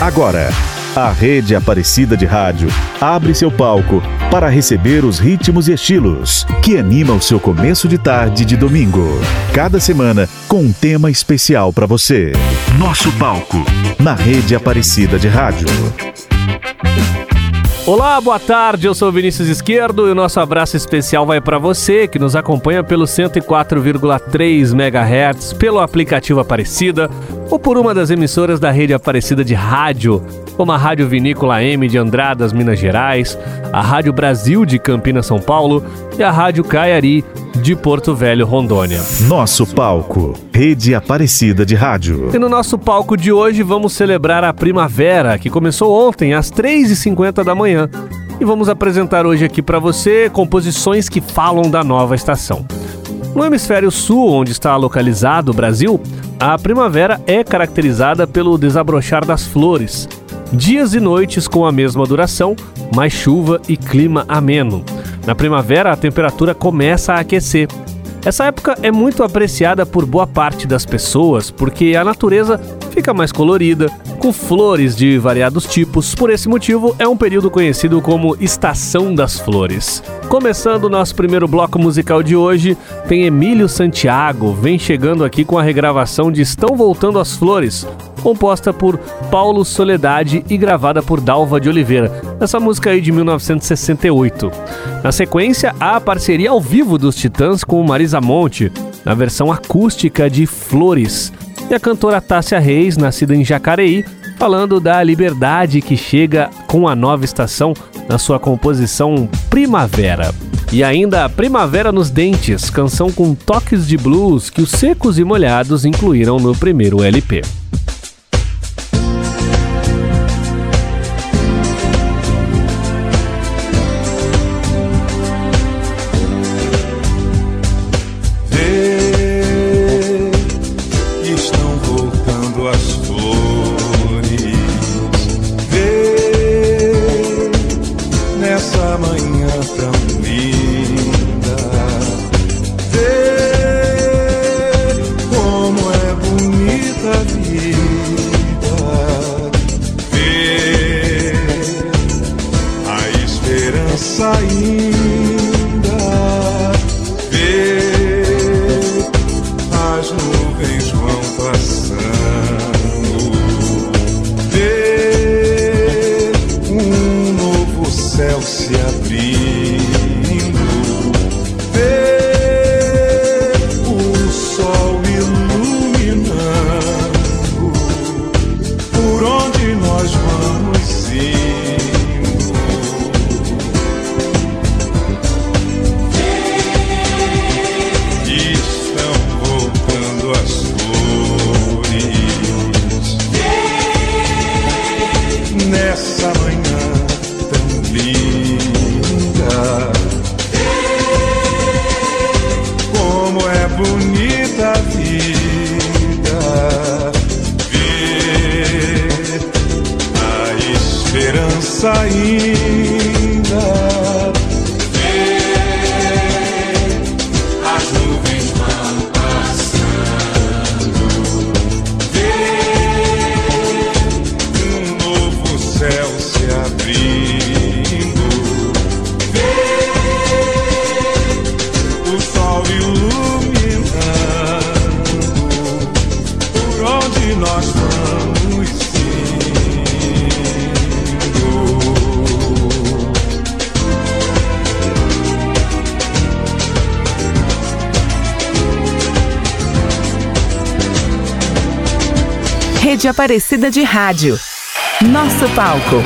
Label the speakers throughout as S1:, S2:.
S1: Agora, a Rede Aparecida de Rádio abre seu palco para receber os ritmos e estilos que animam o seu começo de tarde de domingo. Cada semana com um tema especial para você. Nosso palco na Rede Aparecida de Rádio.
S2: Olá, boa tarde. Eu sou Vinícius Esquerdo e o nosso abraço especial vai para você que nos acompanha pelo 104,3 MHz, pelo aplicativo Aparecida ou por uma das emissoras da rede Aparecida de rádio, como a Rádio Vinícola M de Andradas, Minas Gerais, a Rádio Brasil de Campinas, São Paulo e a Rádio Caiari de Porto Velho, Rondônia.
S1: Nosso palco, Rede Aparecida de Rádio.
S2: E no nosso palco de hoje vamos celebrar a primavera, que começou ontem às 3h50 da manhã. E vamos apresentar hoje aqui para você composições que falam da nova estação. No hemisfério sul, onde está localizado o Brasil, a primavera é caracterizada pelo desabrochar das flores, dias e noites com a mesma duração, mais chuva e clima ameno. Na primavera, a temperatura começa a aquecer. Essa época é muito apreciada por boa parte das pessoas porque a natureza fica mais colorida, com flores de variados tipos. Por esse motivo, é um período conhecido como Estação das Flores. Começando o nosso primeiro bloco musical de hoje, tem Emílio Santiago, vem chegando aqui com a regravação de Estão Voltando as Flores, composta por Paulo Soledade e gravada por Dalva de Oliveira. Essa música aí de 1968. Na sequência, há a parceria ao vivo dos Titãs com Marisa Monte, na versão acústica de Flores. E a cantora Tássia Reis, nascida em Jacareí, falando da liberdade que chega com a nova estação na sua composição Primavera. E ainda Primavera nos Dentes, canção com toques de blues que os secos e molhados incluíram no primeiro LP.
S3: Aparecida de Rádio. Nosso palco.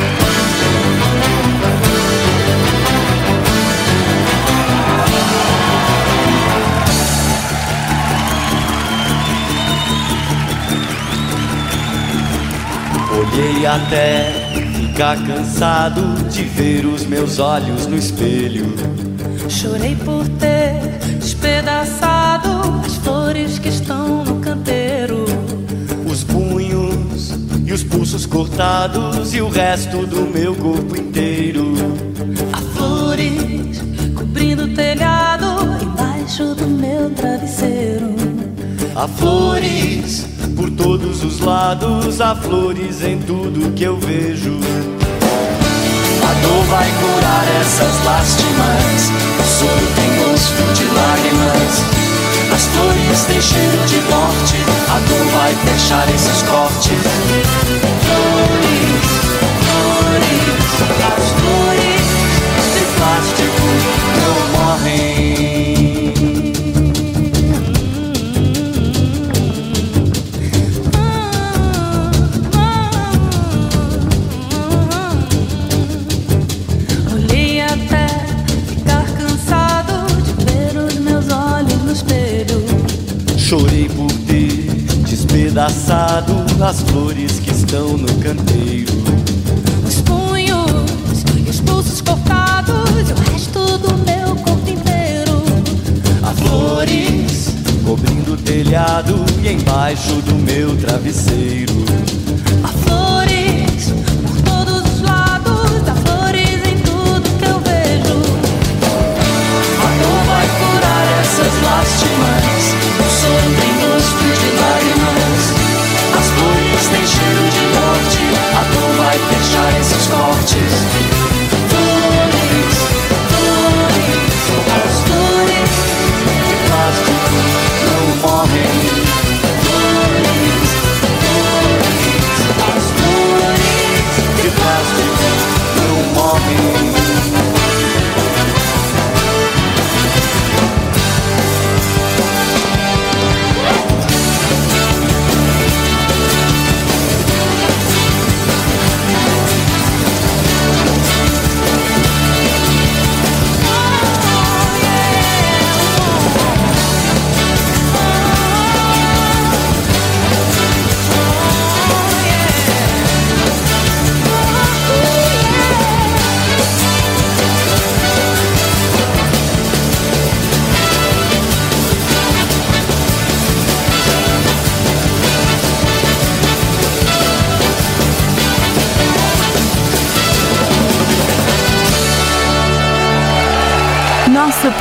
S4: Olhei até ficar cansado de ver os meus olhos no espelho.
S5: Chorei por ter
S4: cortados e o resto do meu corpo inteiro.
S5: Há flores cobrindo o telhado embaixo do meu travesseiro.
S4: Há flores Por todos os lados há flores em tudo que eu vejo. A dor vai curar essas lástimas. O soro tem gosto de lágrimas. As flores têm cheiro de morte. A dor vai fechar esses cortes. Flores, flores, as flores as flores que estão no canteiro.
S6: Os punhos e os pulsos cortados e o resto do meu corpo inteiro.
S4: Há flores cobrindo o telhado e embaixo do meu travesseiro.
S6: Há flores por todos os lados, há flores em tudo que eu vejo.
S4: A dor vai curar essas lástimas. O soro tem A dor vai fechar esses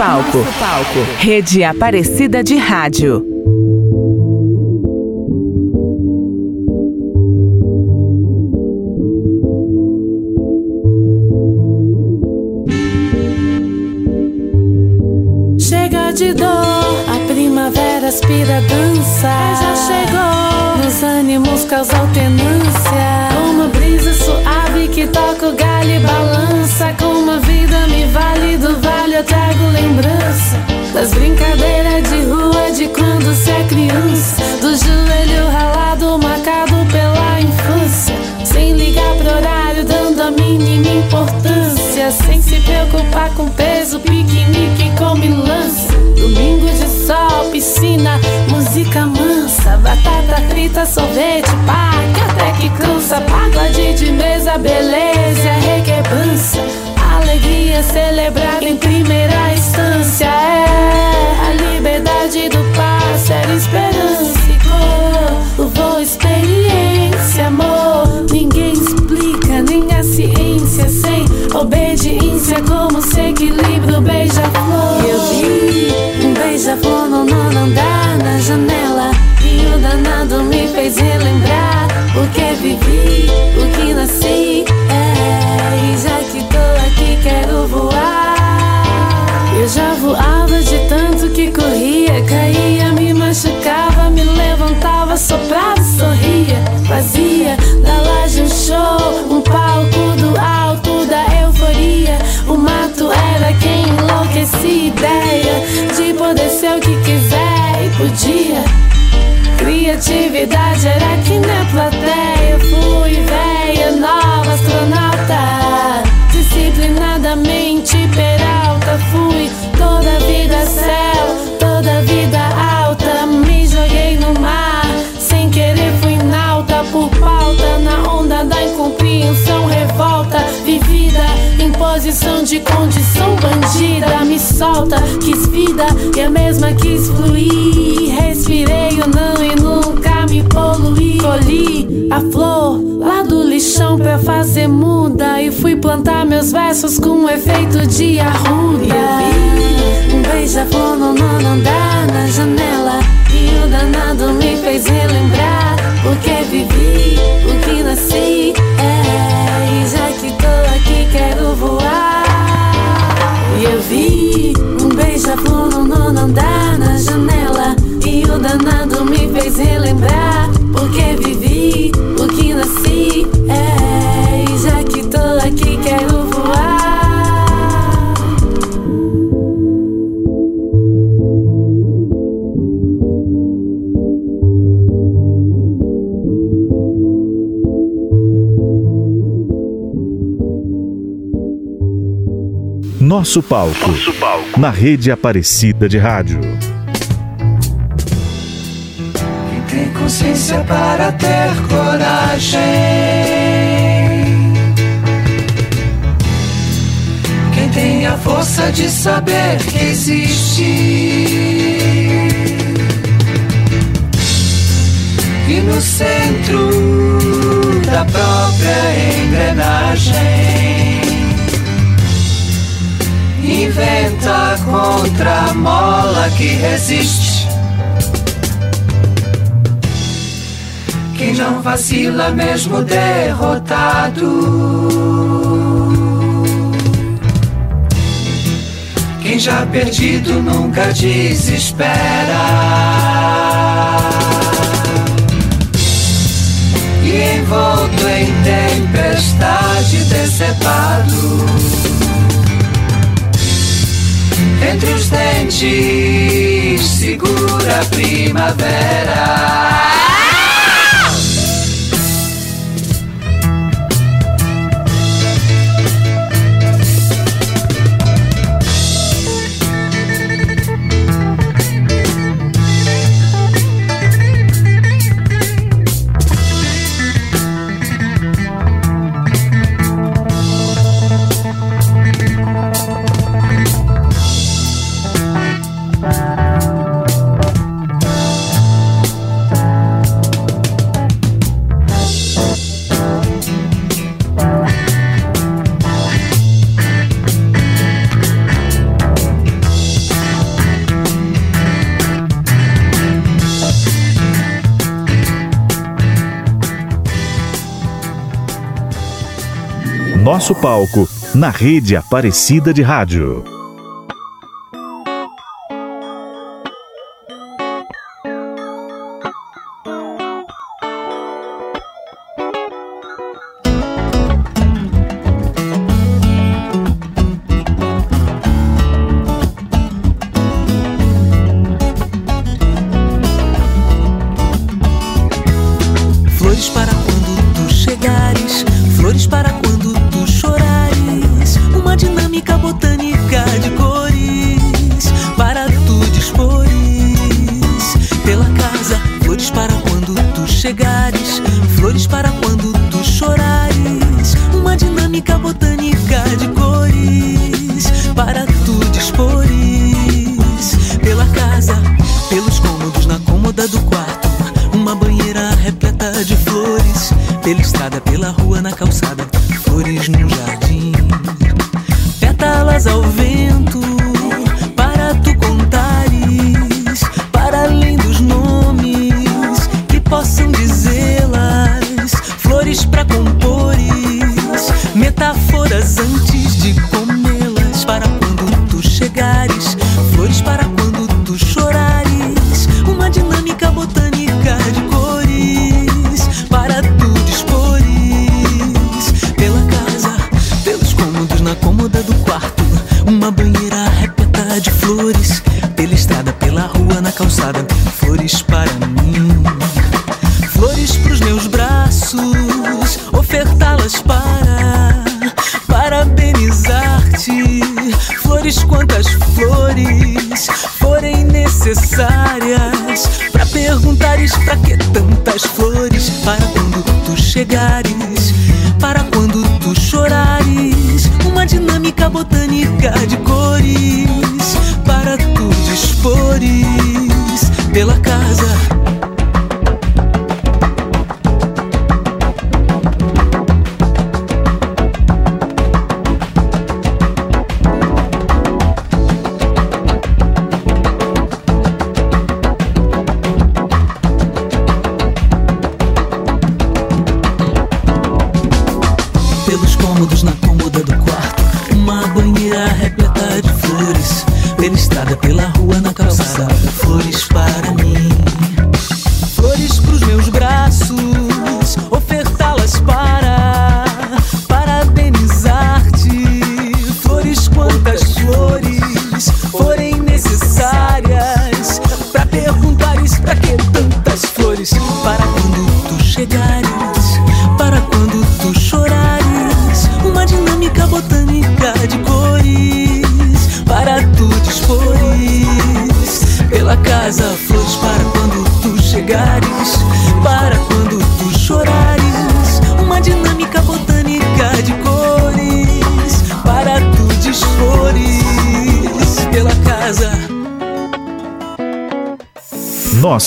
S7: Nosso palco. Rede Aparecida de Rádio.
S6: Batata frita, sorvete, parque, até que cansa. Pagode de mesa, beleza, requebança. Alegria celebrada em primeira instância. É a liberdade do passe, era esperança e cor. Voo, experiência, amor. Ninguém explica, nem a ciência sem obediência. Como se equilibra o beija-flor. Eu vi um beija-flor no nono andar na janela. Fez relembrar o que vivi, o que nasci. É, e já que tô aqui, quero voar. Eu já voava de tanto que corria, caía, me machucava, me levantava, soprava, sorria. Fazia Criatividade era que na plateia posição de condição bandida. Me solta, quis vida e a mesma quis fluir. Respirei o não e nunca me poluí Colhi a flor lá do lixão pra fazer muda. E fui plantar meus versos com efeito de arruda. Um beija-flor no nono andar na janela. E o danado me fez relembrar o que vivi, o que nasci. É, quero voar. E eu vi um beija-flor no nono andar na janela. E o danado me fez relembrar o que vivi, o que nasci.
S8: Nosso palco.
S1: Nosso palco.
S8: Na rede Aparecida de Rádio.
S9: Quem tem consciência para ter coragem. Quem tem a força de saber que existe. E no centro da própria engrenagem inventa contra a mola que resiste. Quem não vacila mesmo derrotado. Quem já perdido nunca desespera. E envolto em tempestade decepado entre os dentes segura a primavera.
S8: Nosso palco na rede Aparecida de Rádio.
S10: Necessárias para perguntares pra que tantas flores para quando tu chegares, para quando tu chorares. Uma dinâmica botânica de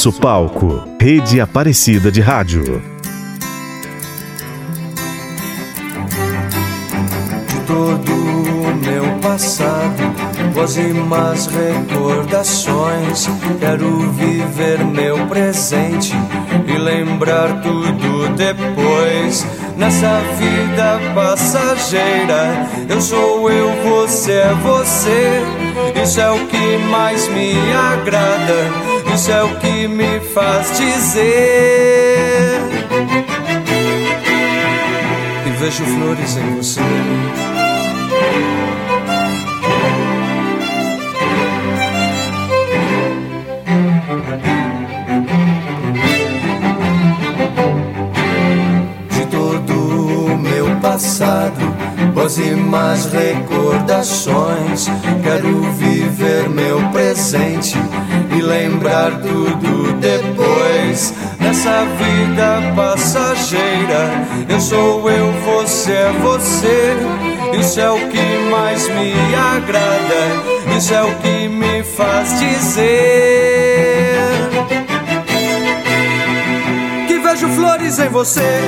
S11: Nosso palco. Rede Aparecida de Rádio.
S4: de todo o meu passado, más recordações. Quero viver meu presente e lembrar tudo depois. Nessa vida passageira, eu sou eu, você é você. Isso é o que mais me agrada, isso é o que me faz dizer. E vejo flores em você. Passado, boas e más recordações. Quero viver meu presente e lembrar tudo depois. Nessa vida passageira, eu sou eu, você é você. Isso é o que mais me agrada, isso é o que me faz dizer que vejo flores em você.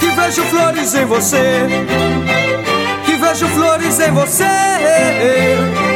S4: Que vejo flores em você. Que vejo flores em você.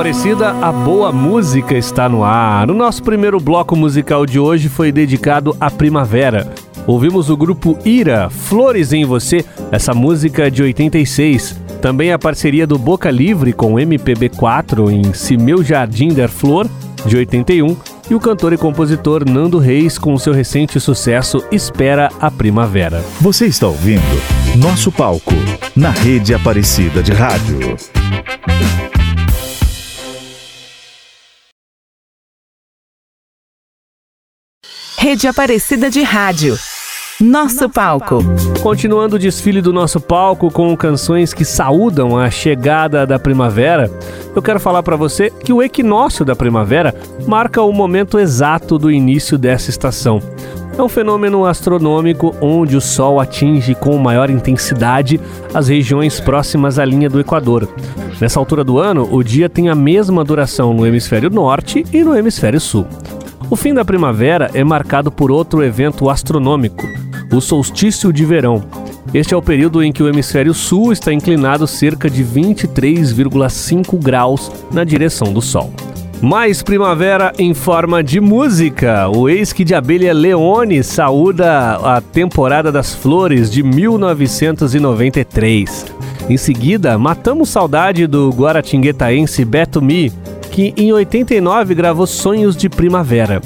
S12: Aparecida, a boa música está no ar. O nosso primeiro bloco musical de hoje foi dedicado à primavera. Ouvimos o grupo Ira, Flores em Você, essa música de 86. Também a parceria do Boca Livre com MPB4 em Se Meu Jardim Der Flor, de 81. E o cantor e compositor Nando Reis com seu recente sucesso Espera a Primavera.
S13: Você está ouvindo Nosso Palco, na rede Aparecida de Rádio.
S7: Rede Aparecida de Rádio. Nosso palco.
S12: Continuando o desfile do nosso palco com canções que saúdam a chegada da primavera, eu quero falar para você que o equinócio da primavera marca o momento exato do início dessa estação. É um fenômeno astronômico onde o Sol atinge com maior intensidade as regiões próximas à linha do Equador. Nessa altura do ano, o dia tem a mesma duração no hemisfério norte e no hemisfério sul. O fim da primavera é marcado por outro evento astronômico, o solstício de verão. Este é o período em que o hemisfério sul está inclinado cerca de 23,5 graus na direção do Sol. Mais primavera em forma de música. O ex-que de abelha Leone saúda a temporada das flores de 1993. Em seguida, matamos saudade do guaratinguetaense Beto Mi, que em 89 gravou Sonhos de Primavera.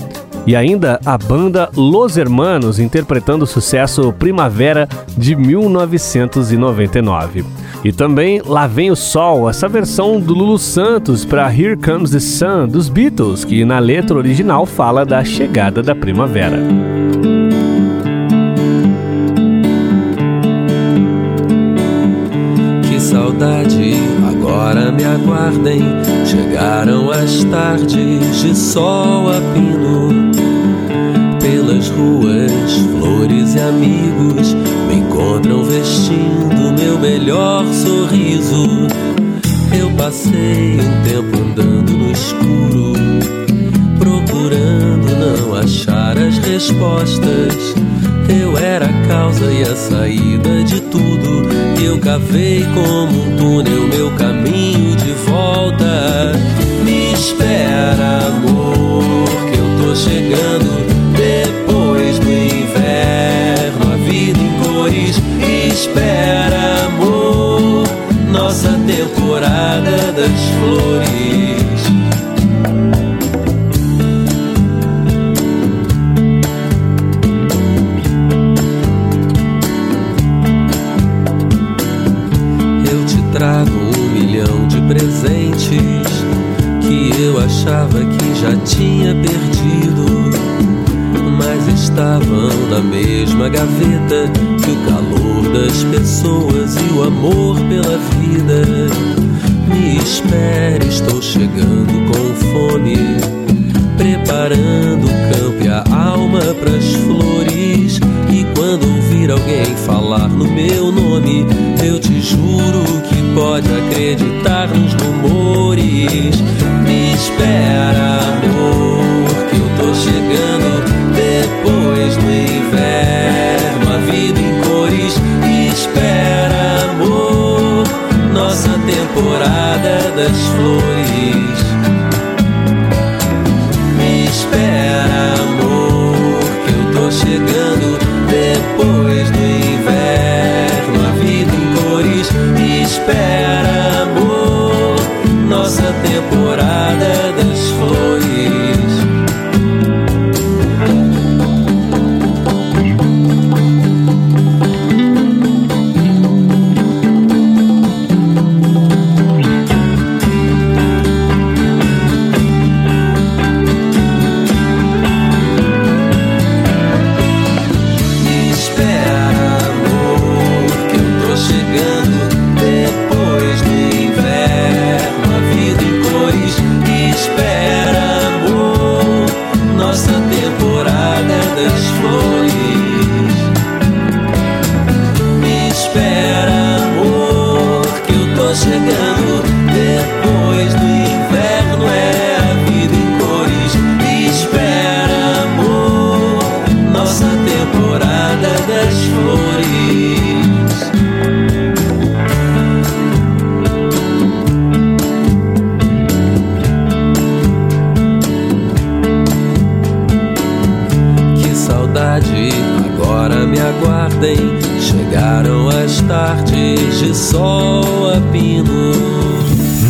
S12: E ainda a banda Los Hermanos interpretando o sucesso Primavera de 1999. E também Lá Vem o Sol, essa versão do Lulu Santos para Here Comes the Sun dos Beatles, que na letra original fala da chegada da primavera.
S14: Que saudade, agora me aguardem. Chegaram as tardes de sol a pino pelas ruas, flores e amigos me encontram vestindo meu melhor sorriso. Eu passei um tempo andando no escuro, procurando não achar as respostas. Era a causa e a saída de tudo. Eu cavei como um túnel meu caminho de volta. Me espera, amor, que eu tô chegando. Já tinha perdido mas estavam na mesma gaveta que o calor das pessoas e o amor pela vida. Me espere, estou chegando com fome, preparando o campo e a alma pras flores. E quando ouvir alguém falar no meu nome, eu te juro que pode acreditar nos rumores.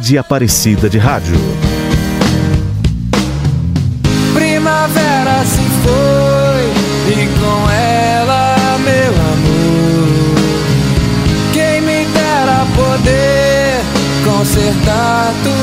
S13: Rede Aparecida de Rádio.
S15: Primavera se foi e com ela meu amor. Quem me dera poder consertar tudo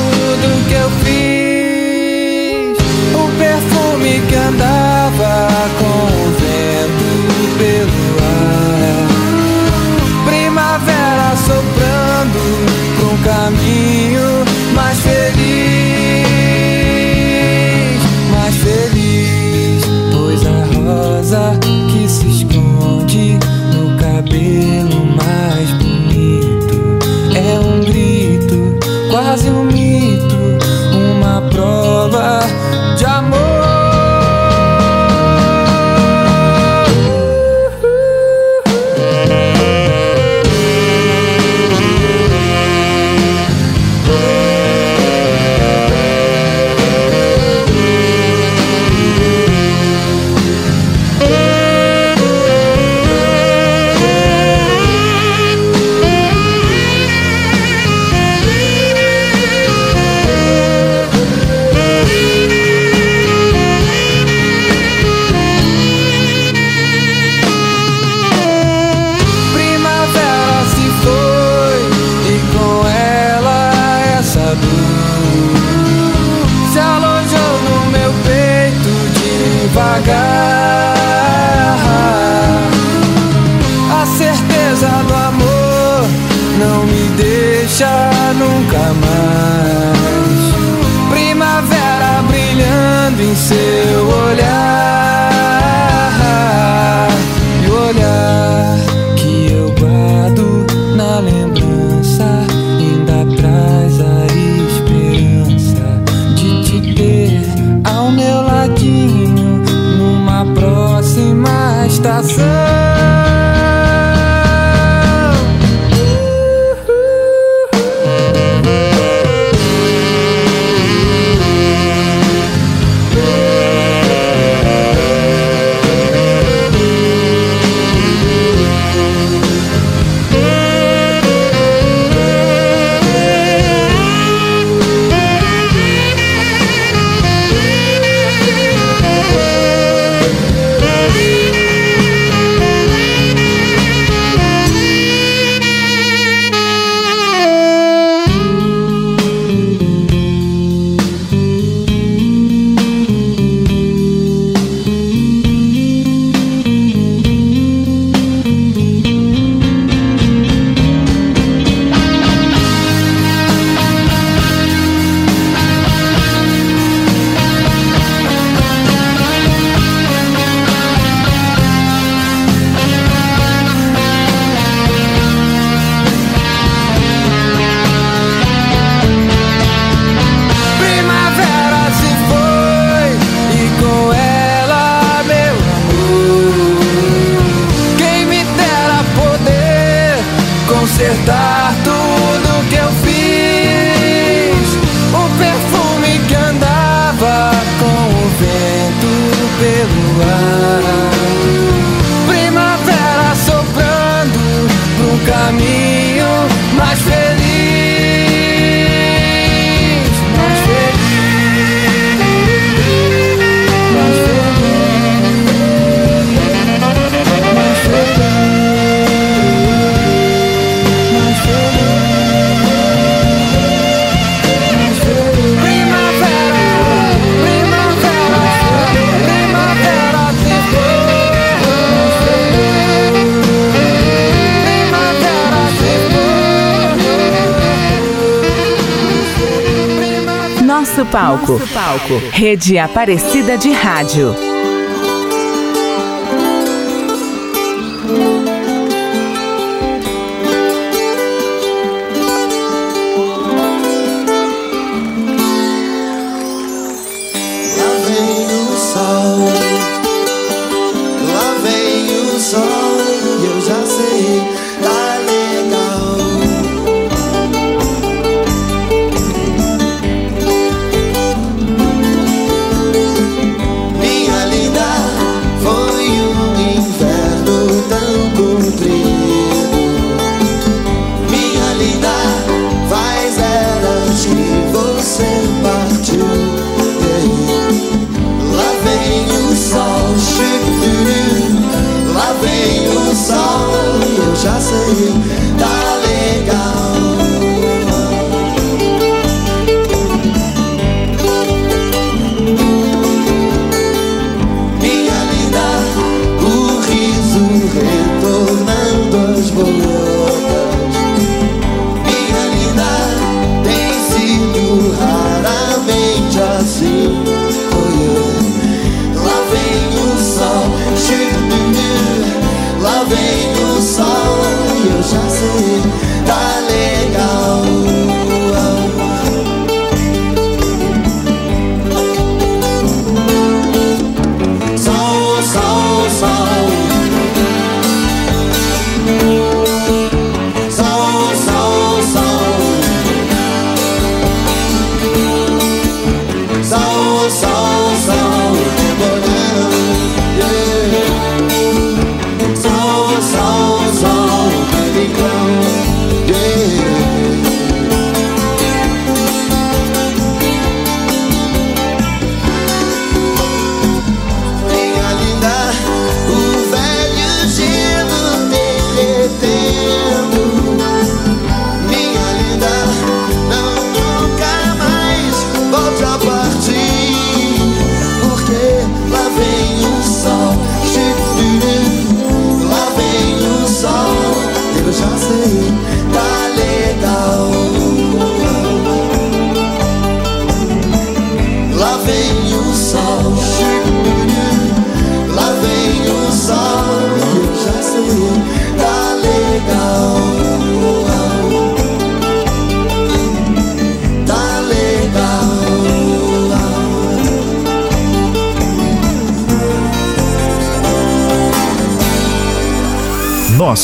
S15: seu
S7: olhar. palco. Nosso palco. Rede Aparecida de Rádio.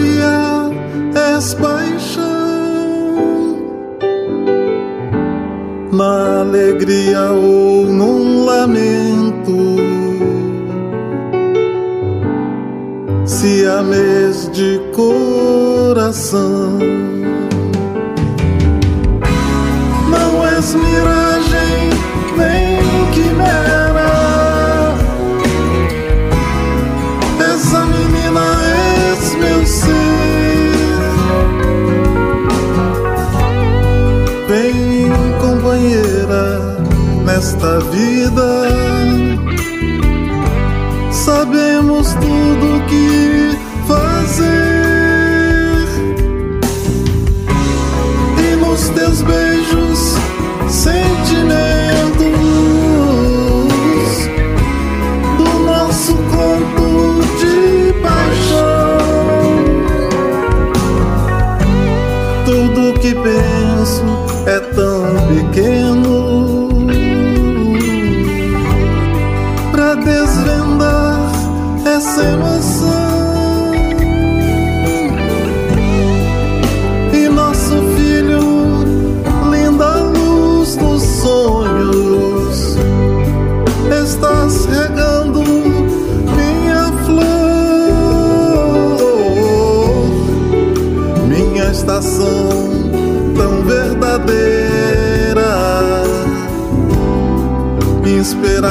S16: alegria, és paixão. Na alegria ou num lamento, se ames de coração. vida.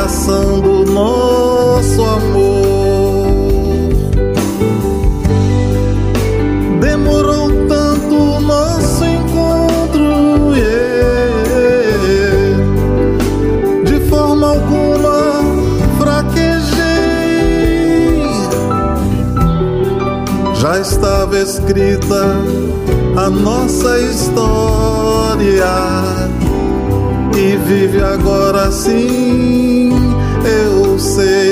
S16: passando nosso amor. Demorou tanto o nosso encontro, yeah. de forma alguma fraquejei. Já estava escrita a nossa história e vive agora sim sei.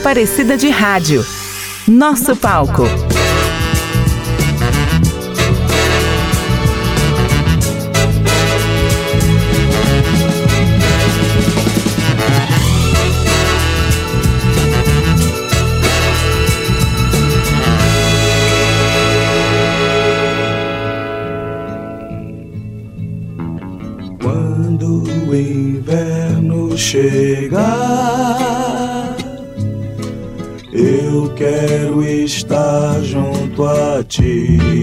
S7: Aparecida de Rádio. Nosso palco.
S2: Quando o inverno chega. a.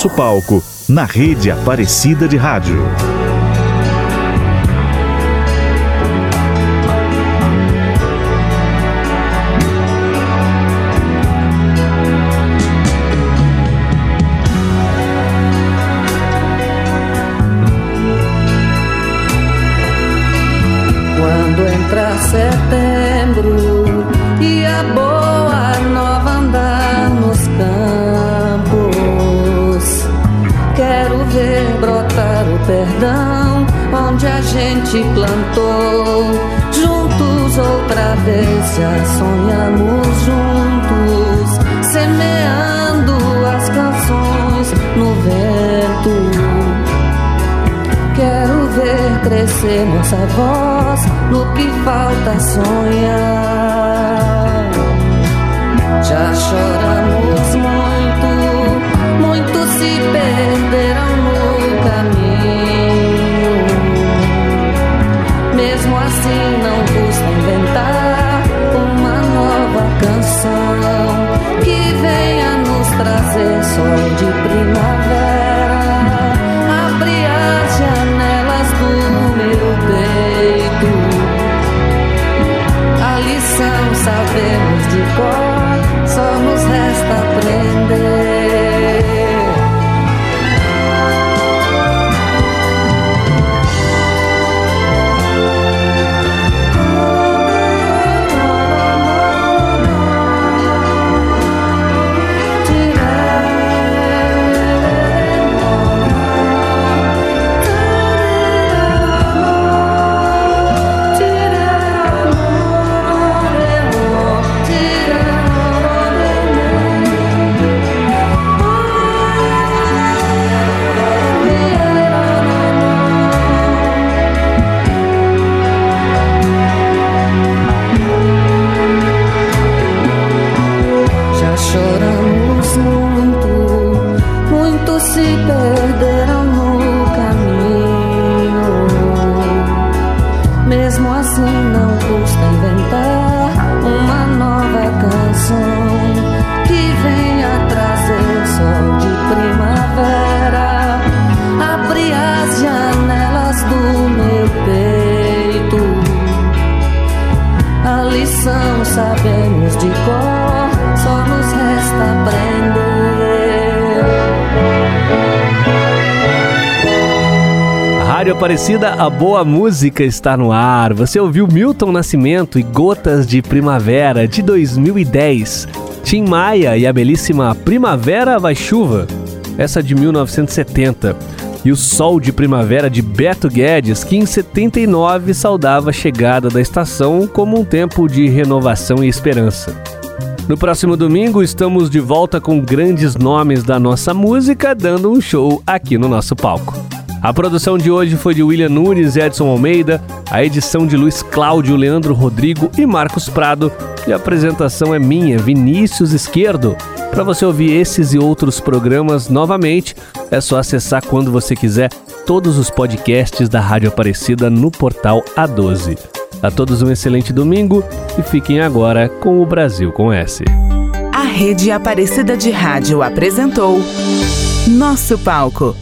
S13: nosso palco, na rede Aparecida de Rádio.
S17: Juntos outra vez já sonhamos juntos, semeando as canções no vento. Quero ver crescer nossa voz no que falta sonhar. Já choramos. Assim, não custa inventar uma nova canção que venha nos trazer sol de primavera. De cor, só nos resta aprender.
S12: Rádio Aparecida, a boa música está no ar. Você ouviu Milton Nascimento e Gotas de Primavera de 2010. Tim Maia e a belíssima Primavera Vai Chuva, essa de 1970. E o Sol de Primavera de Beto Guedes, que em 79 saudava a chegada da estação como um tempo de renovação e esperança. No próximo domingo estamos de volta com grandes nomes da nossa música, dando um show aqui no nosso palco. A produção de hoje foi de William Nunes e Edson Almeida, a edição de Luiz Cláudio, Leandro Rodrigo e Marcos Prado, e a apresentação é minha, Vinícius Esquerdo. Para você ouvir esses e outros programas novamente, é só acessar quando você quiser todos os podcasts da Rádio Aparecida no portal A12. A todos um excelente domingo e fiquem agora com o Brasil com S.
S7: A Rede Aparecida de Rádio apresentou Nosso Palco